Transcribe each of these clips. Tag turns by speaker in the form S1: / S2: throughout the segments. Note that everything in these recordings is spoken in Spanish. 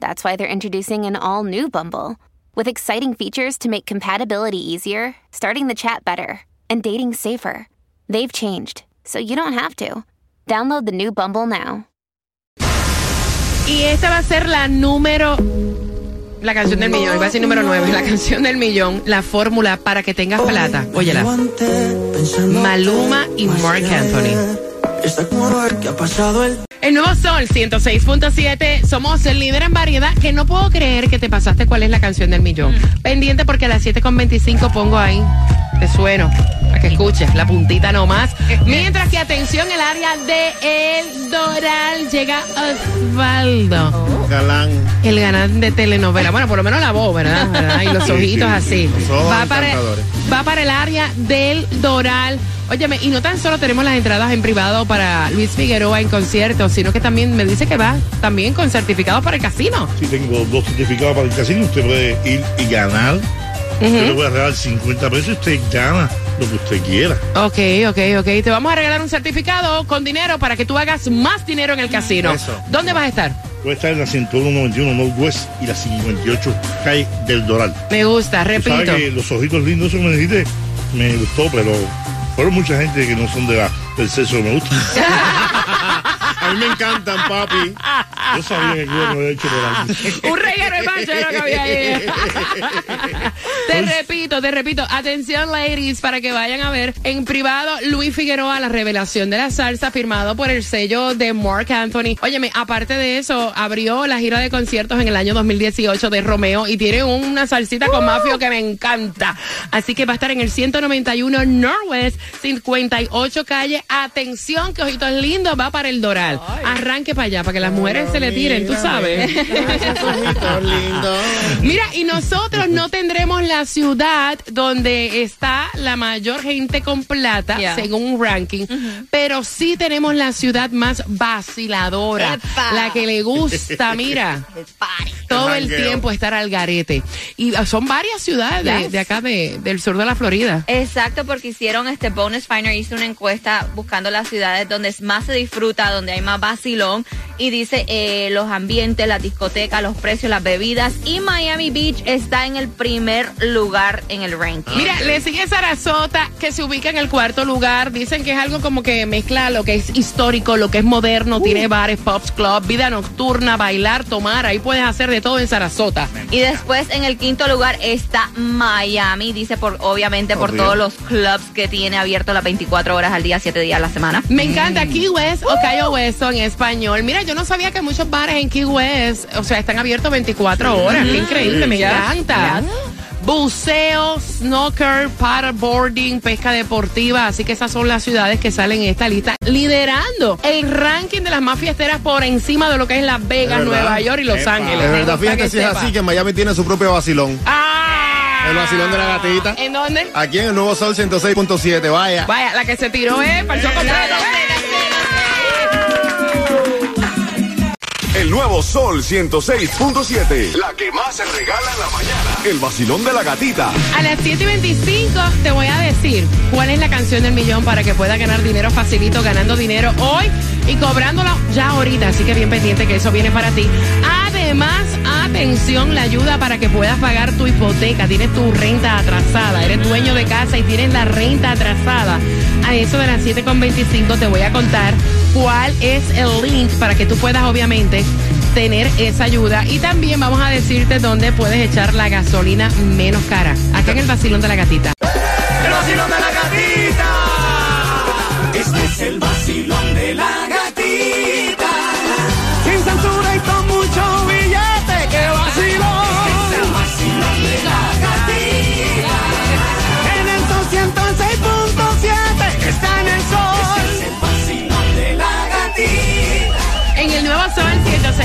S1: that's why they're introducing an all new Bumble with exciting features to make compatibility easier, starting the chat better, and dating safer. They've changed, so you don't have to. Download the new Bumble now.
S2: Y esta va a ser la número. La canción del millón, iba a decir número 9, la canción del millón, la fórmula para que tengas plata. Óyela. Maluma y Mark Anthony. El nuevo Sol 106.7. Somos el líder en variedad. Que no puedo creer que te pasaste cuál es la canción del millón. Pendiente porque a las 7.25 pongo ahí. Te sueno. Para que escuches. La puntita nomás. Mientras que atención, el área de El Doral llega Osvaldo.
S3: Galán.
S2: El ganador de telenovela. Bueno, por lo menos la voz, ¿verdad? ¿Verdad? Y los
S3: Sí,
S2: ojitos
S3: sí,
S2: así.
S3: los ojos
S2: va, para, va para el área del Doral. Óyeme, y no tan solo tenemos las entradas en privado para Luis Figueroa en conciertos, sino que también me dice que va también con certificados para el casino.
S3: Si tengo dos certificados para el casino, usted puede ir y ganar. Yo le voy a regalar 50 pesos y usted gana lo que usted quiera.
S2: Ok, ok, ok. Te vamos a regalar un certificado con dinero para que tú hagas más dinero en el casino.
S3: Eso.
S2: ¿Dónde vas a estar?
S3: Puede estar en la 191 Northwest y la 58 calle del Doral.
S2: Me gusta, repito.
S3: sabes que los ojitos lindos, eso me dijiste, me gustó, pero fueron mucha gente que no son de la, del sexo me gusta. A mí me encantan, papi. Yo sabía que yo me había hecho por.
S2: Un reguero de macho era lo que había ahí. te repito, te repito. Atención, ladies, para que vayan a ver en privado Luis Figueroa, la revelación de la salsa, firmado por el sello de Mark Anthony. Óyeme, aparte de eso, abrió la gira de conciertos en el año 2018 de Romeo y tiene una salsita con mafio que me encanta. Así que va a estar en el 191 Northwest, 58 calle. Atención, que ojitos lindos, va para el Doral. Arranque para allá, para que las mujeres se le tiren, tú sabes. Mira, y nosotros no tendremos la ciudad donde está la mayor gente con plata,
S1: Yeah.
S2: según un ranking, pero sí tenemos la ciudad más vaciladora,
S1: Epa.
S2: la que le gusta, mira, todo el tiempo estar al garete. Y ah, son varias ciudades de acá, de- del sur de la Florida.
S4: Exacto, porque hicieron este Bonus Finder, hizo una encuesta buscando las ciudades donde más se disfruta, donde hay más vacilón, y dice eh, los ambientes, las discotecas, los precios, las bebidas, y Miami Beach está en el primer lugar en el ranking.
S2: Mira, le sigue Sarasota, que se ubica en el cuarto lugar. Dicen que es algo como que mezcla lo que es histórico, lo que es moderno, tiene bares, pubs, club, vida nocturna, bailar, tomar. Ahí puedes hacer de todo en Sarasota.
S4: Y después en el quinto lugar está Miami, dice por obviamente por todos los clubs que tiene abierto las 24 horas al día, 7 días a la semana.
S2: Me encanta Key West o Cayo West en español. Mira, yo no sabía que muchos bares en Key West, o sea, están abiertos 24 horas. Qué increíble, me encanta. Buceo, snooker, paddleboarding, pesca deportiva. Así que esas son las ciudades que salen en esta lista, liderando el ranking de las más fiesteras por encima de lo que es Las Vegas,
S3: Es.
S2: Nueva York y Los
S3: Epa.
S2: Ángeles.
S5: De verdad, fíjate
S2: que
S5: si es así que Miami tiene su propio vacilón.
S2: ¡Ah!
S5: El vacilón de la gatita.
S2: ¿En dónde?
S5: Aquí en el Nuevo Sol 106.7, vaya.
S2: Vaya, la que se tiró es para el
S6: El nuevo Sol 106.7. La que más se regala en la mañana. El vacilón de la gatita.
S2: A las 7 y 25 te voy a decir cuál es la canción del millón para que puedas ganar dinero facilito, ganando dinero hoy y cobrándolo ya ahorita. Así que bien pendiente que eso viene para ti. Además, atención, la ayuda para que puedas pagar tu hipoteca. Tienes tu renta atrasada, eres dueño de casa y tienes la renta atrasada. A eso de las 7.25 te voy a contar cuál es el link para que tú puedas obviamente tener esa ayuda y también vamos a decirte dónde puedes echar la gasolina menos cara. Acá en el vacilón de la gatita.
S7: El vacilón de la gatita. Este es el vacilón de la gatita.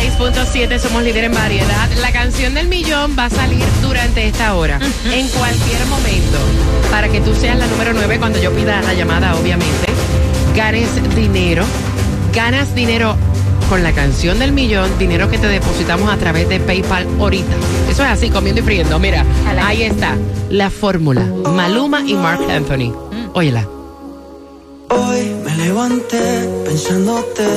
S2: 96.7, somos líder en variedad. La canción del millón va a salir durante esta hora, en cualquier momento, para que tú seas la número 9 cuando yo pida la llamada, obviamente. Ganes dinero, ganas dinero con la canción del millón, dinero que te depositamos a través de PayPal ahorita. Eso es así, comiendo y friendo. Mira, ahí está, la fórmula. Maluma y Mark Anthony. Óyela.
S8: Hoy me levanté pensándote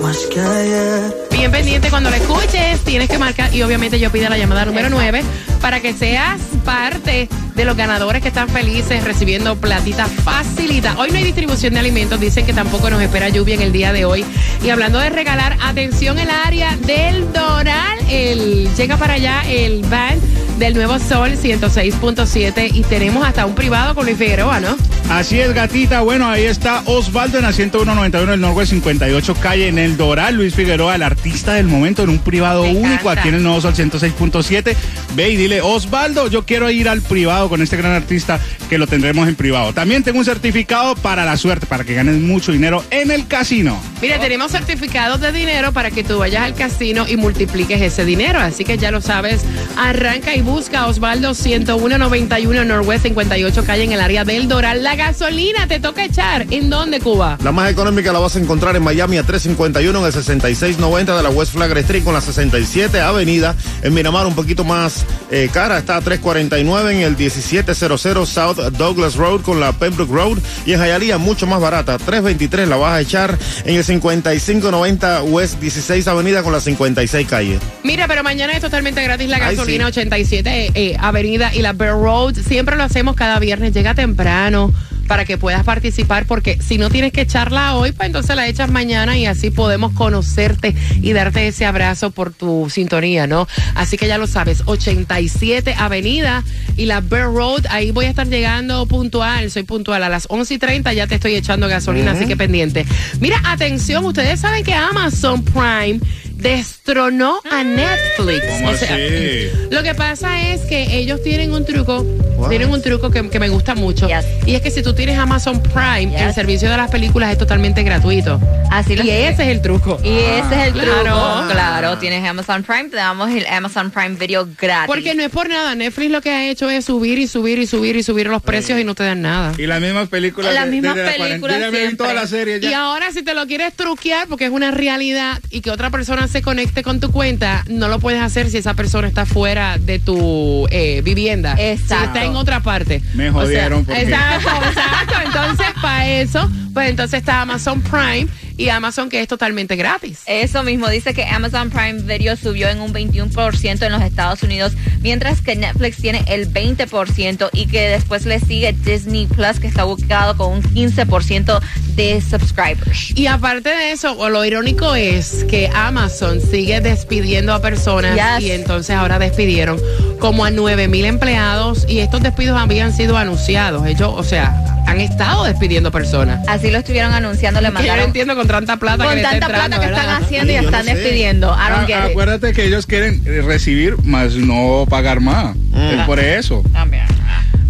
S8: más que ayer.
S2: Bien pendiente cuando la escuches, tienes que marcar y obviamente yo pido la llamada número 9 para que seas parte de los ganadores que están felices recibiendo platita facilita. Hoy no hay distribución de alimentos, dicen que tampoco nos espera lluvia en el día de hoy. Y hablando de regalar, atención el área del Doral, el llega para allá el van del Nuevo Sol 106.7 y tenemos hasta un privado con Luis Figueroa, ¿no?
S9: Así es, gatita. Bueno, ahí está Osvaldo en la 10191 del Norwest 58 calle en el Doral. Luis Figueroa, el artista del momento, en un privado
S4: Me
S9: único
S4: encanta.
S9: aquí en el Nuevo Sol 106.7. Ve y dile, Osvaldo, yo quiero ir al privado con este gran artista que lo tendremos en privado. También tengo un certificado para la suerte, para que ganes mucho dinero en el casino.
S2: Mira, tenemos certificados de dinero para que tú vayas al casino y multipliques ese dinero. Así que ya lo sabes, arranca y busca Osvaldo 10191 Norwest 58 calle en el área del Doral. La gasolina te toca echar. ¿En dónde, Cuba?
S5: La más económica la vas a encontrar en Miami a 351 en el 6690 de la West Flagler Street con la 67 Avenida. En Miramar un poquito más eh, cara está a 349 en el 1700 South Douglas Road con la Pembroke Road. Y en Hialeah mucho más barata, 323 la vas a echar en el 5590 West 16 Avenida con la 56 calle.
S2: Mira, pero mañana es totalmente gratis la gasolina Ay,
S5: sí.
S2: 85 47 eh, Avenida y la Bell Road. Siempre lo hacemos cada viernes, llega temprano para que puedas participar, porque si no tienes que echarla hoy, pues entonces la echas mañana y así podemos conocerte y darte ese abrazo por tu sintonía, ¿no? Así que ya lo sabes, 87 Avenida y la Bear Road, ahí voy a estar llegando puntual, soy puntual a las 11 y 30, ya te estoy echando gasolina, así que pendiente. Mira, atención, ustedes saben que Amazon Prime destronó a Netflix.
S9: ¿Cómo
S2: O sea,
S9: así?
S2: lo que pasa es que ellos tienen un truco, tienen un truco que, que me gusta mucho.
S4: Yes.
S2: Y es que si tú tienes Amazon Prime,
S4: Yes.
S2: el servicio de las películas es totalmente gratuito.
S4: Así lo
S2: Y ese es el truco.
S4: Y ese es el
S2: Claro.
S4: truco. Claro, tienes Amazon Prime, te damos el Amazon Prime Video gratis.
S2: Porque no es por nada, Netflix lo que ha hecho es subir y subir y subir y subir los precios y no te dan nada.
S9: Y las mismas películas.
S4: Las mismas
S9: la
S4: películas
S9: toda la serie ya.
S2: Y ahora si te lo quieres truquear porque es una realidad y que otra persona se conecte con tu cuenta, no lo puedes hacer si esa persona está fuera de tu eh, vivienda.
S4: Exacto.
S2: Si está en otra parte.
S9: Me
S2: O sea,
S9: jodieron porque-
S2: Exacto, exacto. Entonces, para eso, pues entonces está Amazon Prime y Amazon que es totalmente gratis.
S4: Eso mismo dice que Amazon Prime Video subió en un 21% en los Estados Unidos, mientras que Netflix tiene el 20% y que después le sigue Disney Plus, que está ubicado con un 15% de subscribers.
S2: Y aparte de eso, lo irónico es que Amazon sigue despidiendo a personas
S4: Yes.
S2: y entonces ahora despidieron como a 9 mil empleados y estos despidos habían sido anunciados. Ellos, o sea, han estado despidiendo personas.
S4: Así lo estuvieron anunciando, le
S2: Que yo no
S4: mandaron
S2: entiendo con tanta plata que
S4: con
S2: le está
S4: tanta
S2: entrando,
S4: plata que
S2: ¿verdad?
S4: están haciendo y
S5: Sí,
S4: están
S5: no
S4: despidiendo.
S9: Ah, acuérdate que ellos quieren eh, recibir más no pagar más. Es por eso.
S4: También.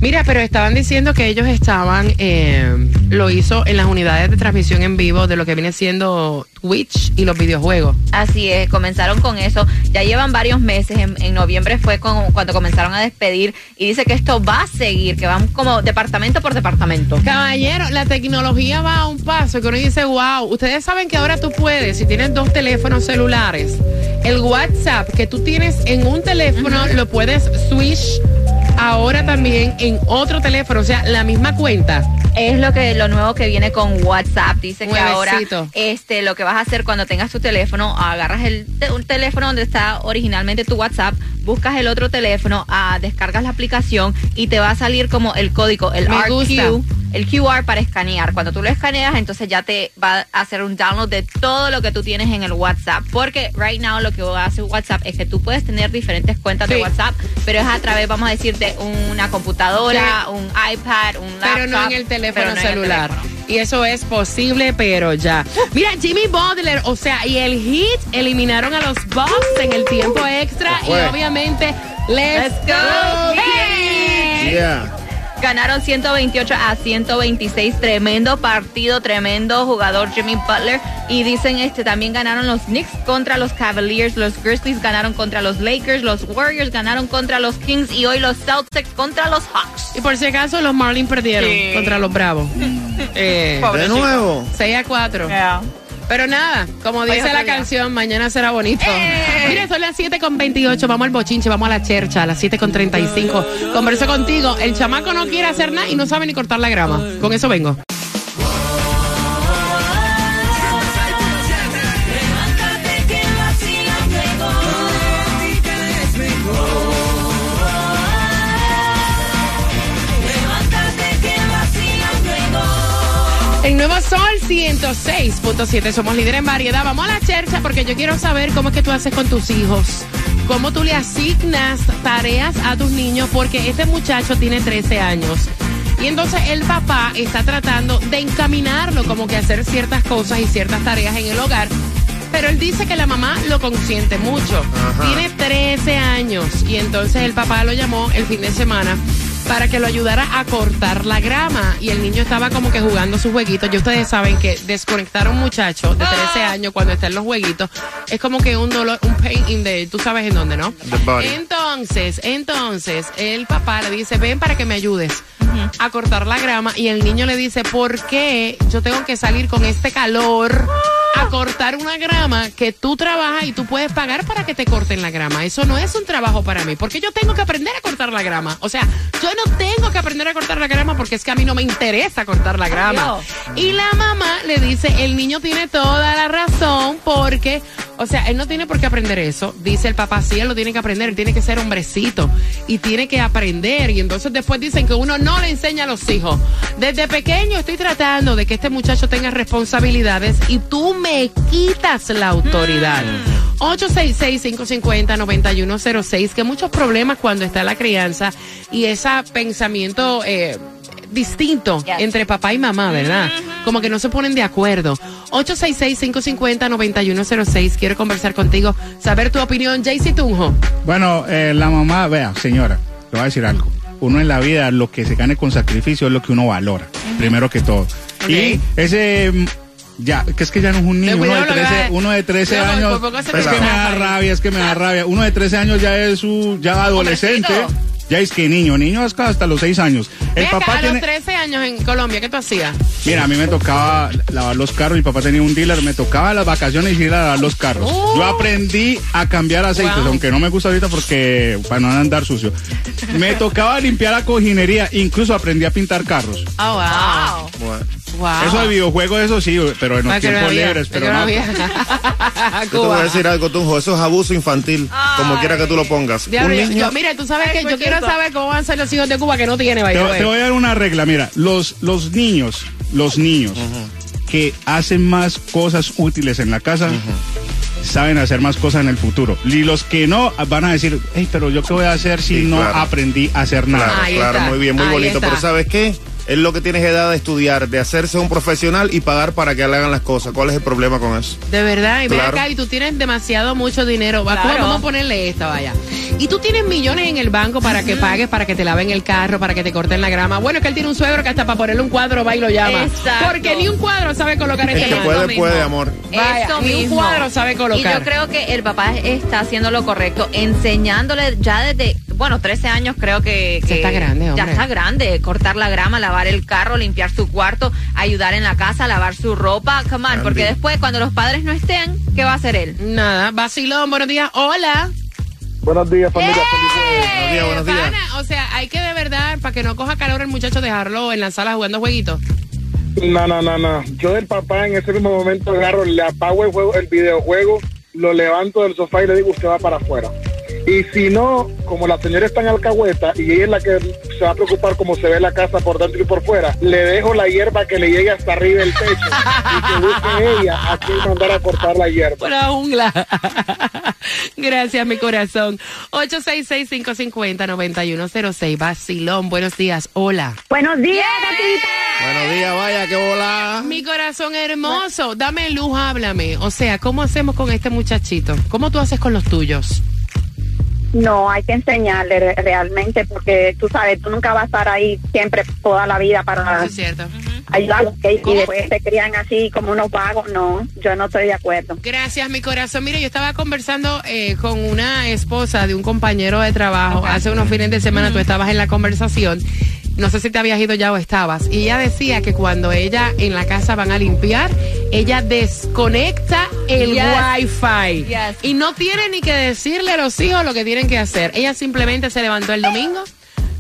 S2: Mira, pero estaban diciendo que ellos estaban, eh, lo hizo en las unidades de transmisión en vivo de lo que viene siendo Twitch y los videojuegos.
S4: Así es, comenzaron con eso. Ya llevan varios meses. En, en noviembre fue con- cuando comenzaron a despedir. Y dice que esto va a seguir, que van como departamento por departamento.
S2: Caballero, la tecnología va a un paso que uno dice, wow, ustedes saben que ahora tú puedes, si tienes dos teléfonos celulares, el WhatsApp que tú tienes en un teléfono lo puedes switch ahora también en otro teléfono, o sea, la misma cuenta.
S4: Es lo que lo nuevo que viene con WhatsApp. Dice que ahora este lo que vas a hacer cuando tengas tu teléfono, agarras el un teléfono donde está originalmente tu WhatsApp, buscas el otro teléfono, ah, descargas la aplicación y te va a salir como el código, el
S2: Me gusta.
S4: El QR para escanear. Cuando tú lo escaneas, entonces ya te va a hacer un download de todo lo que tú tienes en el WhatsApp. Porque right now lo que hace WhatsApp es que tú puedes tener diferentes cuentas
S2: Sí.
S4: de WhatsApp, pero es a través, vamos a decir, de una computadora,
S2: Sí.
S4: un iPad, un laptop.
S2: pero no en el teléfono
S4: no el
S2: celular.
S4: teléfono.
S2: Y eso es posible, pero ya. Mira, Jimmy Butler, o sea, y el Heat eliminaron a los Bucks en el tiempo extra y obviamente, let's,
S4: Let's go.
S5: Yeah.
S4: Ganaron 128 a 126. Tremendo partido, tremendo jugador Jimmy Butler. Y dicen este también ganaron los Knicks contra los Cavaliers, los Grizzlies ganaron contra los Lakers, los Warriors ganaron contra los Kings y hoy los Celtics contra los Hawks.
S2: Y por si acaso los Marlins perdieron
S4: Sí.
S2: contra los Bravos. Eh,
S5: De nuevo.
S2: 6 a 4. Pero nada, como dice la canción, mañana será bonito.
S4: ¡Eh!
S2: Mira, son las 7 con 28, vamos al bochinche, vamos a la chercha, a las 7 con 35. Converso contigo, el chamaco no quiere hacer nada y no sabe ni cortar la grama. Con eso vengo.
S7: El
S2: nuevo Sol 106.7, somos líderes en variedad. Vamos a la chercha porque yo quiero saber cómo es que tú haces con tus hijos. Cómo tú le asignas tareas a tus niños porque este muchacho tiene 13 años. Y entonces el papá está tratando de encaminarlo como que a hacer ciertas cosas y ciertas tareas en el hogar. Pero él dice que la mamá lo consiente mucho. Tiene 13 años y entonces el papá lo llamó el fin de semana para que lo ayudara a cortar la grama y el niño estaba como que jugando sus jueguitos. Y ustedes saben que desconectar a un muchacho de 13 años cuando está en los jueguitos es como que un dolor, un pain in the, tú sabes en dónde, ¿no? Entonces, entonces, el papá le dice, ven para que me ayudes a cortar la grama y el niño le dice, ¿por qué yo tengo que salir con este calor? A cortar una grama que tú trabajas y tú puedes pagar para que te corten la grama. Eso no es un trabajo para mí, porque yo tengo que aprender a cortar la grama. O sea, yo no tengo que aprender a cortar la grama porque es que a mí no me interesa cortar la grama. Y la mamá le dice, el niño tiene toda la razón porque, o sea, él no tiene por qué aprender eso. Dice el papá, sí, él lo tiene que aprender, él tiene que ser hombrecito y tiene que aprender. Y entonces después dicen que uno no le enseña a los hijos. Desde pequeño estoy tratando de que este muchacho tenga responsabilidades y tú me quitas la autoridad. 866-550-9106, que muchos problemas cuando está la crianza y ese pensamiento eh, distinto
S4: Yes.
S2: entre papá y mamá, ¿verdad? Como que no se ponen de acuerdo. 866-550-9106, quiero conversar contigo, saber tu opinión. Jaycee Tunjo.
S9: Bueno, eh, la mamá, vea, señora, le voy a decir algo. Uno en la vida, lo que se gane con sacrificio es lo que uno valora, primero que todo. Y ese, mm, ya, que es que ya no es un niño, uno de
S2: cuidado lo que
S9: 13,
S2: va a-
S9: uno de 13
S2: Cuidado,
S9: años, es que me da rabia, es que me da rabia. Uno de 13 años ya es su, ya adolescente. Ya es que niño, niño hasta los 6 años. El papá
S2: a
S9: tiene...
S2: los 13 años en Colombia, ¿qué tú hacías?
S9: Mira, a mí me tocaba lavar los carros, mi papá tenía un dealer, me tocaba las vacaciones ir a lavar los carros.
S2: Oh.
S9: Yo aprendí a cambiar aceites,
S2: Wow.
S9: aunque no me gusta ahorita porque para no andar sucio. Me tocaba limpiar la cojinería, incluso aprendí a pintar carros.
S2: Oh, wow.
S5: Bueno,
S2: Wow.
S9: Eso de videojuegos, eso sí, pero en los
S2: no
S9: tiempos
S2: había,
S9: libres, pero
S2: no
S5: yo te voy a decir algo, Tunjo. Eso es abuso infantil, como quiera que tú lo pongas. Un niño,
S2: yo- mira, tú sabes que yo
S4: Escucha
S2: quiero saber cómo van a ser los hijos de Cuba que no tiene,
S9: Te, te voy a dar una regla, mira, los, los niños, los niños que hacen más cosas útiles en la casa, saben hacer más cosas en el futuro. Y los que no van a decir, hey, pero yo qué voy a hacer si
S5: Sí,
S9: no
S5: claro.
S9: aprendí a hacer nada.
S5: Claro,
S2: Ahí
S5: claro,
S2: está,
S5: muy bien, muy
S2: ahí
S5: bonito.
S2: está.
S5: Pero ¿sabes qué? Es lo que tienes edad de estudiar, de hacerse un profesional y pagar para que le hagan las cosas. ¿Cuál es el problema con eso?
S2: De verdad, y ven
S5: Claro.
S2: acá y tú tienes demasiado mucho dinero.
S4: Claro.
S2: Vamos a ponerle esta, vaya. Y tú tienes millones en el banco para que pagues, para que te laven el carro, para que te corten la grama. Bueno, es que él tiene un suegro que hasta para ponerle un cuadro va y lo llama.
S4: Exacto.
S2: Porque ni un cuadro sabe colocar
S5: El
S2: este
S5: que puede,
S4: mismo.
S5: puede, amor.
S2: Vaya,
S4: Eso
S2: ni un cuadro sabe colocar.
S4: Y yo creo que el papá está haciendo lo correcto, enseñándole ya desde, bueno, 13 años creo que,
S2: Ya
S4: que
S2: está grande,
S4: Ya está grande, cortar la grama, lavar el carro, limpiar su cuarto, ayudar en la casa, lavar su ropa, come on, porque después cuando los padres no estén, ¿qué va a hacer él?
S2: Nada, vacilón, buenos días. Hola.
S10: Buenos días, familia. Feliz jueves.
S5: Buenos días, buenos días.
S2: Pana, o sea, hay que de verdad, para que no coja calor el muchacho, dejarlo en la sala jugando jueguitos.
S10: No, no, no, no. Yo del papá en ese mismo momento agarro, le apago el, juego, el videojuego, lo levanto del sofá y le digo, usted va para afuera. Y si no, como la señora está en alcahueta y ella es la que se va a preocupar cómo se ve la casa por dentro y por fuera, le dejo la hierba que le llegue hasta arriba del techo y que busque ella a quién mandar a cortar la hierba.
S2: Por la jungla. Gracias, mi corazón. 866-550-9106. Vacilón, buenos días. Hola.
S11: Buenos días, gatita.
S5: Buenos días, vaya, qué bola.
S2: Mi corazón hermoso, dame luz, háblame. O sea, ¿cómo hacemos con este muchachito? ¿Cómo tú haces con los tuyos?
S11: No, hay que enseñarle re- realmente porque tú sabes, tú nunca vas a estar ahí siempre toda la vida para
S2: Eso es cierto.
S11: ayudarlos y después se crían así como unos vagos. No, yo no estoy de acuerdo.
S2: Gracias, mi corazón. Mire, yo estaba conversando eh, con una esposa de un compañero de trabajo hace unos fines de semana. Tú estabas en la conversación. No sé si te habías ido ya o estabas. Y ella decía que cuando ella en la casa van a limpiar, ella desconecta el
S4: Yes.
S2: wifi.
S4: Yes.
S2: Y no tiene ni que decirle a los hijos lo que tienen que hacer. Ella simplemente se levantó el domingo.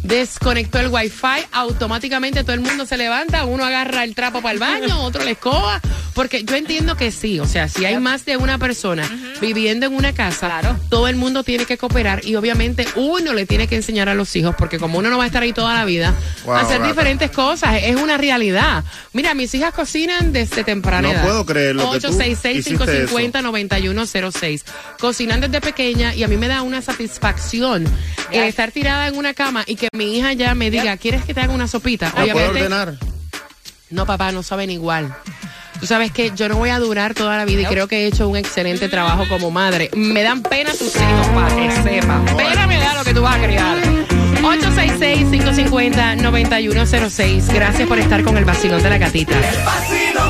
S2: Desconectó el wifi, automáticamente todo el mundo se levanta, uno agarra el trapo para el baño, otro le escoba, porque yo entiendo que sí, o sea, si hay más de una persona viviendo en una casa,
S4: Claro.
S2: todo el mundo tiene que cooperar y obviamente uno le tiene que enseñar a los hijos, porque como uno no va a estar ahí toda la vida,
S5: Wow,
S2: a hacer
S5: rata.
S2: diferentes cosas, es una realidad. Mira, mis hijas cocinan desde temprana
S5: No
S2: edad.
S5: puedo creer lo que tú
S2: 866-550-9106. Cocinan desde pequeña y a mí me da una satisfacción eh, estar tirada en una cama y que mi hija ya me diga, ¿quieres que te haga una sopita?
S5: ¿La puedo ordenar?
S2: No, papá, no saben igual. Tú sabes que yo no voy a durar toda la vida y creo que he hecho un excelente trabajo como madre. Me dan pena tus hijos, para que sepan. Pena me da lo que tú vas a criar. 866-550-9106. Gracias por estar con el vacilón de la gatita.
S7: vacilón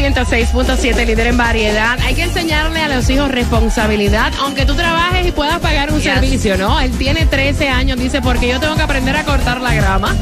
S2: 106.7, líder en variedad, hay que enseñarle a los hijos responsabilidad, aunque tú trabajes y puedas pagar un
S4: Yes.
S2: servicio, ¿no? Él tiene 13 años, dice, porque yo tengo que aprender a cortar la grama.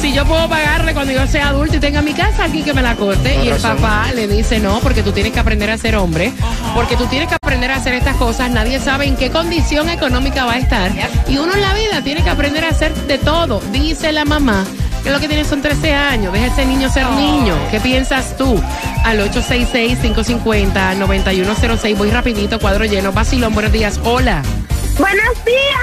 S2: Si yo puedo pagarle cuando yo sea adulto y tenga mi casa aquí que me la corte. Y el papá le dice, no, porque tú tienes que aprender a ser hombre, porque tú tienes que aprender a hacer estas cosas. Nadie sabe en qué condición económica va a estar. Y uno en la vida tiene que aprender a hacer de todo, dice la mamá. Que lo que tiene son 13 años, deja ese niño ser niño. ¿Qué piensas tú? Al 866-550-9106. Voy rapidito, cuadro lleno. Vacilón, buenos días. Hola.
S11: Buenos días.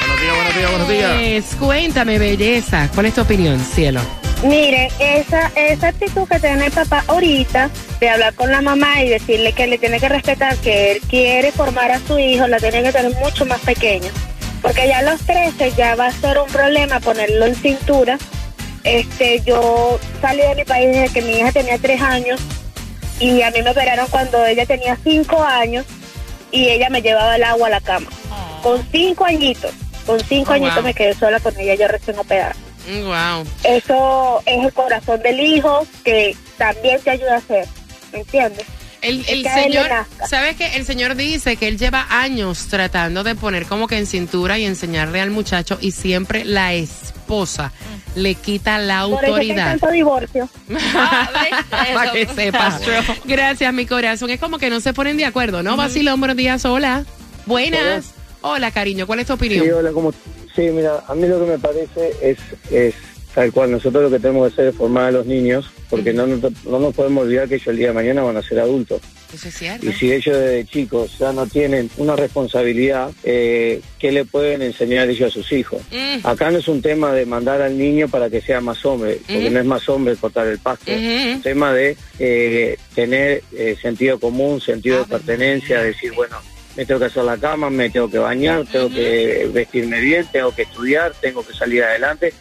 S5: Buenos días, buenos días, buenos días.
S2: Pues, cuéntame, belleza. ¿Cuál es tu opinión, cielo?
S11: Mire, esa, esa actitud que tiene el papá ahorita de hablar con la mamá y decirle que le tiene que respetar, que él quiere formar a su hijo, la tiene que tener mucho más pequeño. Porque ya a los 13 ya va a ser un problema ponerlo en cintura. Este, yo salí de mi país desde que mi hija tenía 3 años y a mí me operaron cuando ella tenía 5 años y ella me llevaba el agua a la cama. Con 5 añitos, con 5
S2: Oh,
S11: añitos
S2: wow.
S11: me quedé sola con ella, yo recién operada.
S2: Wow.
S11: Eso es el corazón del hijo que también te ayuda a hacer, ¿me entiendes?
S2: El, señor. ¿sabes qué? El señor dice que él lleva años tratando de poner como que en cintura y enseñarle al muchacho y siempre la esposa le quita la
S11: Por eso que hay
S2: autoridad.
S11: tanto divorcio.
S2: Para que sepas. Gracias, mi corazón. Es como que no se ponen de acuerdo, ¿no? Vacilón, buenos días, hola. Buenas. Hola, cariño, ¿cuál es tu opinión?
S12: Sí, hola, ¿cómo? Sí, mira, a mí lo que me parece es, es tal cual. Nosotros lo que tenemos que hacer es formar a los niños, porque no, nos- no nos podemos olvidar que ellos el día de mañana van a ser adultos.
S2: Eso es cierto.
S12: Y si ellos desde chicos ya no tienen una responsabilidad, eh, ¿qué le pueden enseñar ellos a sus hijos?
S2: Mm.
S12: Acá no es un tema de mandar al niño para que sea más hombre, porque
S2: Ujú.
S12: no es más hombre cortar el pasto.
S2: Ujú.
S12: Es un tema de eh, tener eh, sentido común, sentido de pertenencia, decir, bueno, me tengo que hacer la cama, me tengo que bañar, tengo que vestirme bien, tengo que estudiar, tengo que salir adelante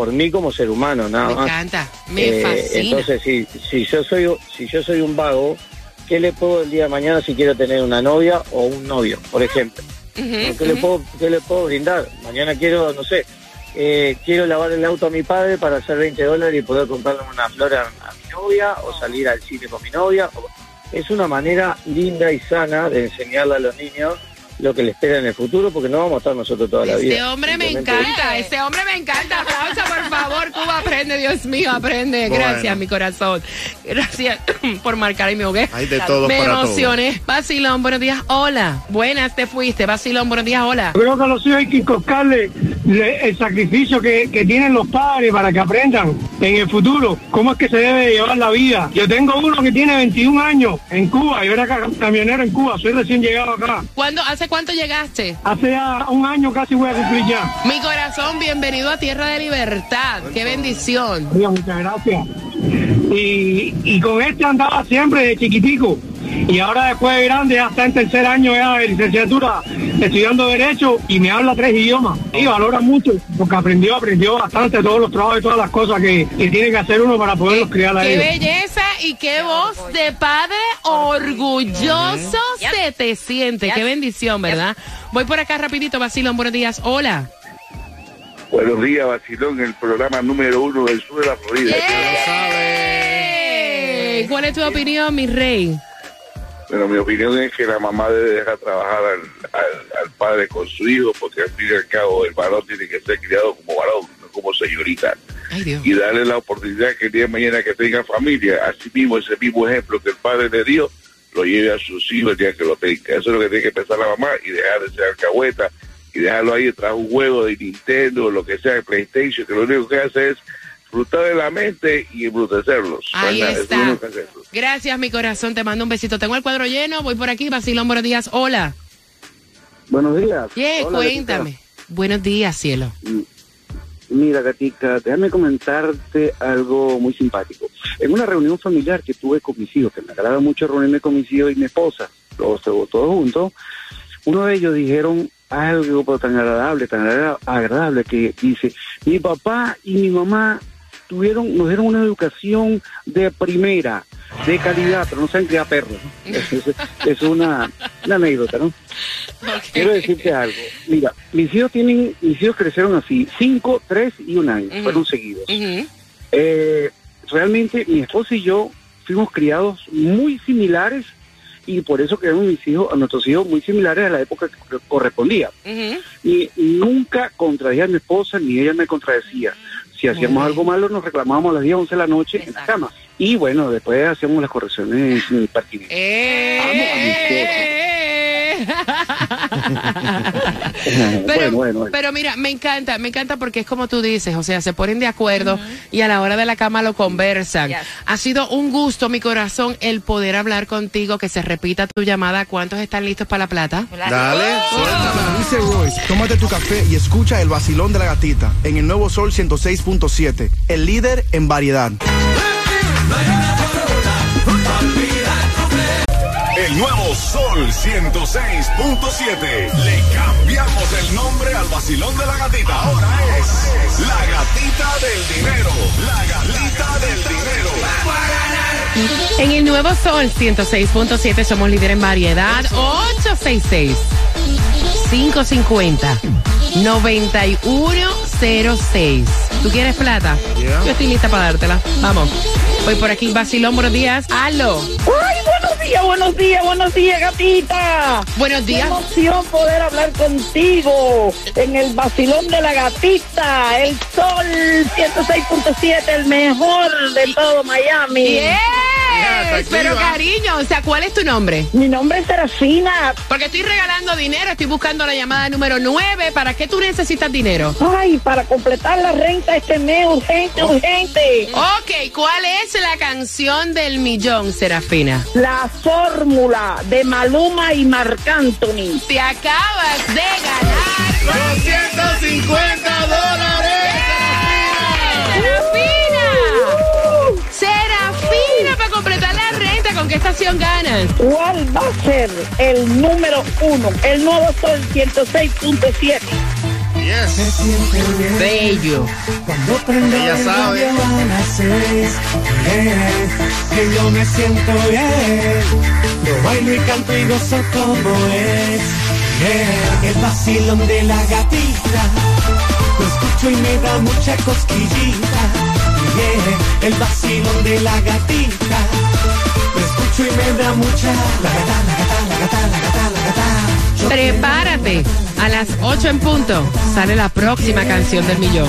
S12: por mí como ser humano, nada
S2: Me
S12: más.
S2: encanta, me
S12: Eh,
S2: fascina.
S12: Entonces, si, si yo soy si yo soy un vago, ¿qué le puedo el día de mañana si quiero tener una novia o un novio, por ejemplo?
S2: Ujú,
S12: ¿Qué, le puedo, ¿Qué le puedo brindar? Mañana quiero, no sé, eh, quiero lavar el auto a mi padre para hacer 20 dólares y poder comprarle una flor a, a mi novia o salir al cine con mi novia. o- Es una manera linda y sana de enseñarle a los niños lo que le espera en el futuro porque no vamos a estar nosotros toda la vida.
S2: Ese hombre me encanta, ese hombre me encanta. Aplauso, por favor, Cuba, aprende, Dios mío, aprende.
S5: Bueno.
S2: Gracias, mi corazón. Gracias por marcar y me ahogué.
S5: Hay de todo
S2: Me
S5: para todo.
S2: emocioné. Vacilón, buenos días, hola. Buenas, te fuiste. Vacilón, buenos días, hola.
S13: Creo que a los hijos hay que inculcarle le- el sacrificio que, que tienen los padres para que aprendan en el futuro cómo es que se debe llevar la vida. Yo tengo uno que tiene 21 años en Cuba, yo era ca- camionero en Cuba, soy recién llegado acá.
S2: ¿Cuándo, ¿Hace cuánto llegaste?
S13: Hace ya un año casi voy a cumplir ya.
S2: Mi corazón, bienvenido a Tierra de Libertad. Qué bendición.
S13: Muchas gracias. Y, y con este andaba siempre de chiquitico. Y ahora después de grande ya está en tercer año ya de licenciatura estudiando Derecho y me habla tres idiomas. Y valora mucho porque aprendió, aprendió bastante todos los trabajos y todas las cosas que, que tiene que hacer uno para poderlos criar a
S2: Qué
S13: ellos.
S2: belleza y qué voz de padre orgulloso se te siente. Qué bendición, ¿verdad? Voy por acá rapidito, Basilón, buenos días. Hola.
S14: Buenos días, Basilón, el programa número uno del sur de la Florida.
S2: Eh, ¿Cuál es tu opinión, mi rey?
S14: Bueno, mi opinión es que la mamá debe dejar trabajar al, al- al padre con su hijo, porque al fin y al cabo el varón tiene que ser criado como varón, no como señorita. Y darle la oportunidad que el día de mañana que tenga familia, así mismo ese mismo ejemplo que el padre le dio, lo lleve a sus hijos el día que lo tenga. Eso es lo que tiene que pensar la mamá y dejar de ser alcahueta y dejarlo ahí tras un juego de Nintendo, lo que sea, de PlayStation, que lo único que hace es disfrutar de la mente y embrutecerlos.
S2: Ahí está.
S14: es.
S2: Gracias, mi corazón. Te mando un besito. Tengo el cuadro lleno. Voy por aquí. Basilón, buenos días. Hola.
S15: Buenos días.
S2: Yeah,
S15: Hola,
S2: cuéntame. Buenos días, cielo.
S15: Gatita. Mira, Gatica, déjame comentarte algo muy simpático. En una reunión familiar que tuve con mis hijos, que me agrada mucho reunirme con mis hijos y mi esposa, todos, todos juntos, uno de ellos dijeron algo tan agradable, tan agra- agradable, que dice, mi papá y mi mamá tuvieron, nos dieron una educación de primera, de calidad, pero no saben criar perros. ¿no? Es, es- es una, una anécdota, ¿no? Quiero decirte algo. Mira, mis hijos tienen, mis hijos crecieron así, cinco, tres y un año, fueron seguidos. Eh, realmente mi esposa y yo fuimos criados muy similares y por eso creamos mis hijos, a nuestros hijos muy similares a la época que correspondía. Y nunca contradije a mi esposa ni ella me contradecía. Si hacíamos algo malo nos reclamábamos a las 10, 11 de la noche en la cama. Y bueno, después hacíamos las correcciones pertinentes.
S2: Pero,
S15: bueno, bueno, bueno.
S2: pero mira, me encanta, me encanta porque es como tú dices, o sea, se ponen de acuerdo y a la hora de la cama lo conversan. Ha sido un gusto, mi corazón, el poder hablar contigo, que se repita tu llamada. ¿Cuántos están listos para la plata?
S5: Dale,
S16: Dice Royce, tómate tu café y escucha el vacilón de la gatita en el nuevo Sol 106.7, el líder en variedad.
S6: El nuevo Sol 106.7. Le cambiamos el nombre al vacilón de la gatita. Ahora es la gatita del dinero. La gatita del dinero.
S2: En el nuevo Sol 106.7 somos líder en variedad. 866 550 9106. ¿Tú quieres plata?
S7: Yeah.
S2: Yo estoy lista para dártela. Vamos. Voy por aquí, Basilón, buenos días. ¡Aló!
S17: ¡Ay, buenos días, buenos días, buenos días, gatita!
S2: Buenos días.
S17: Qué emoción poder hablar contigo en el vacilón de la gatita, el sol 106.7, el mejor de todo Miami.
S2: Pero cariño, o sea, ¿cuál es tu nombre?
S17: Mi nombre es Serafina.
S2: Porque estoy regalando dinero, estoy buscando la llamada número 9. ¿Para qué tú necesitas dinero?
S17: Ay, para completar la renta este mes, urgente, urgente.
S2: Ok, ¿cuál es la canción del millón, Serafina?
S17: La fórmula de Maluma y Marc Anthony.
S2: Te acabas de ganar
S7: 250 dólares.
S2: Renta, ¿con qué estación ganas?
S17: ¿Cuál va a ser el número uno? El nuevo Sol 106.7.
S2: Bello.
S7: Cuando prendo
S5: Ella
S7: el
S5: sabe.
S7: radio a las seis, yeah, que yo me siento bien. Yo bailo y canto y gozo como es. El vacilón de la gatita. Lo escucho y me da mucha cosquillita. Yeah, el vacilón de la gatita. Y me da mucha. La gata, la gata, la gata, la gata, la gata.
S2: Prepárate. A las 8 en punto sale la próxima canción del millón.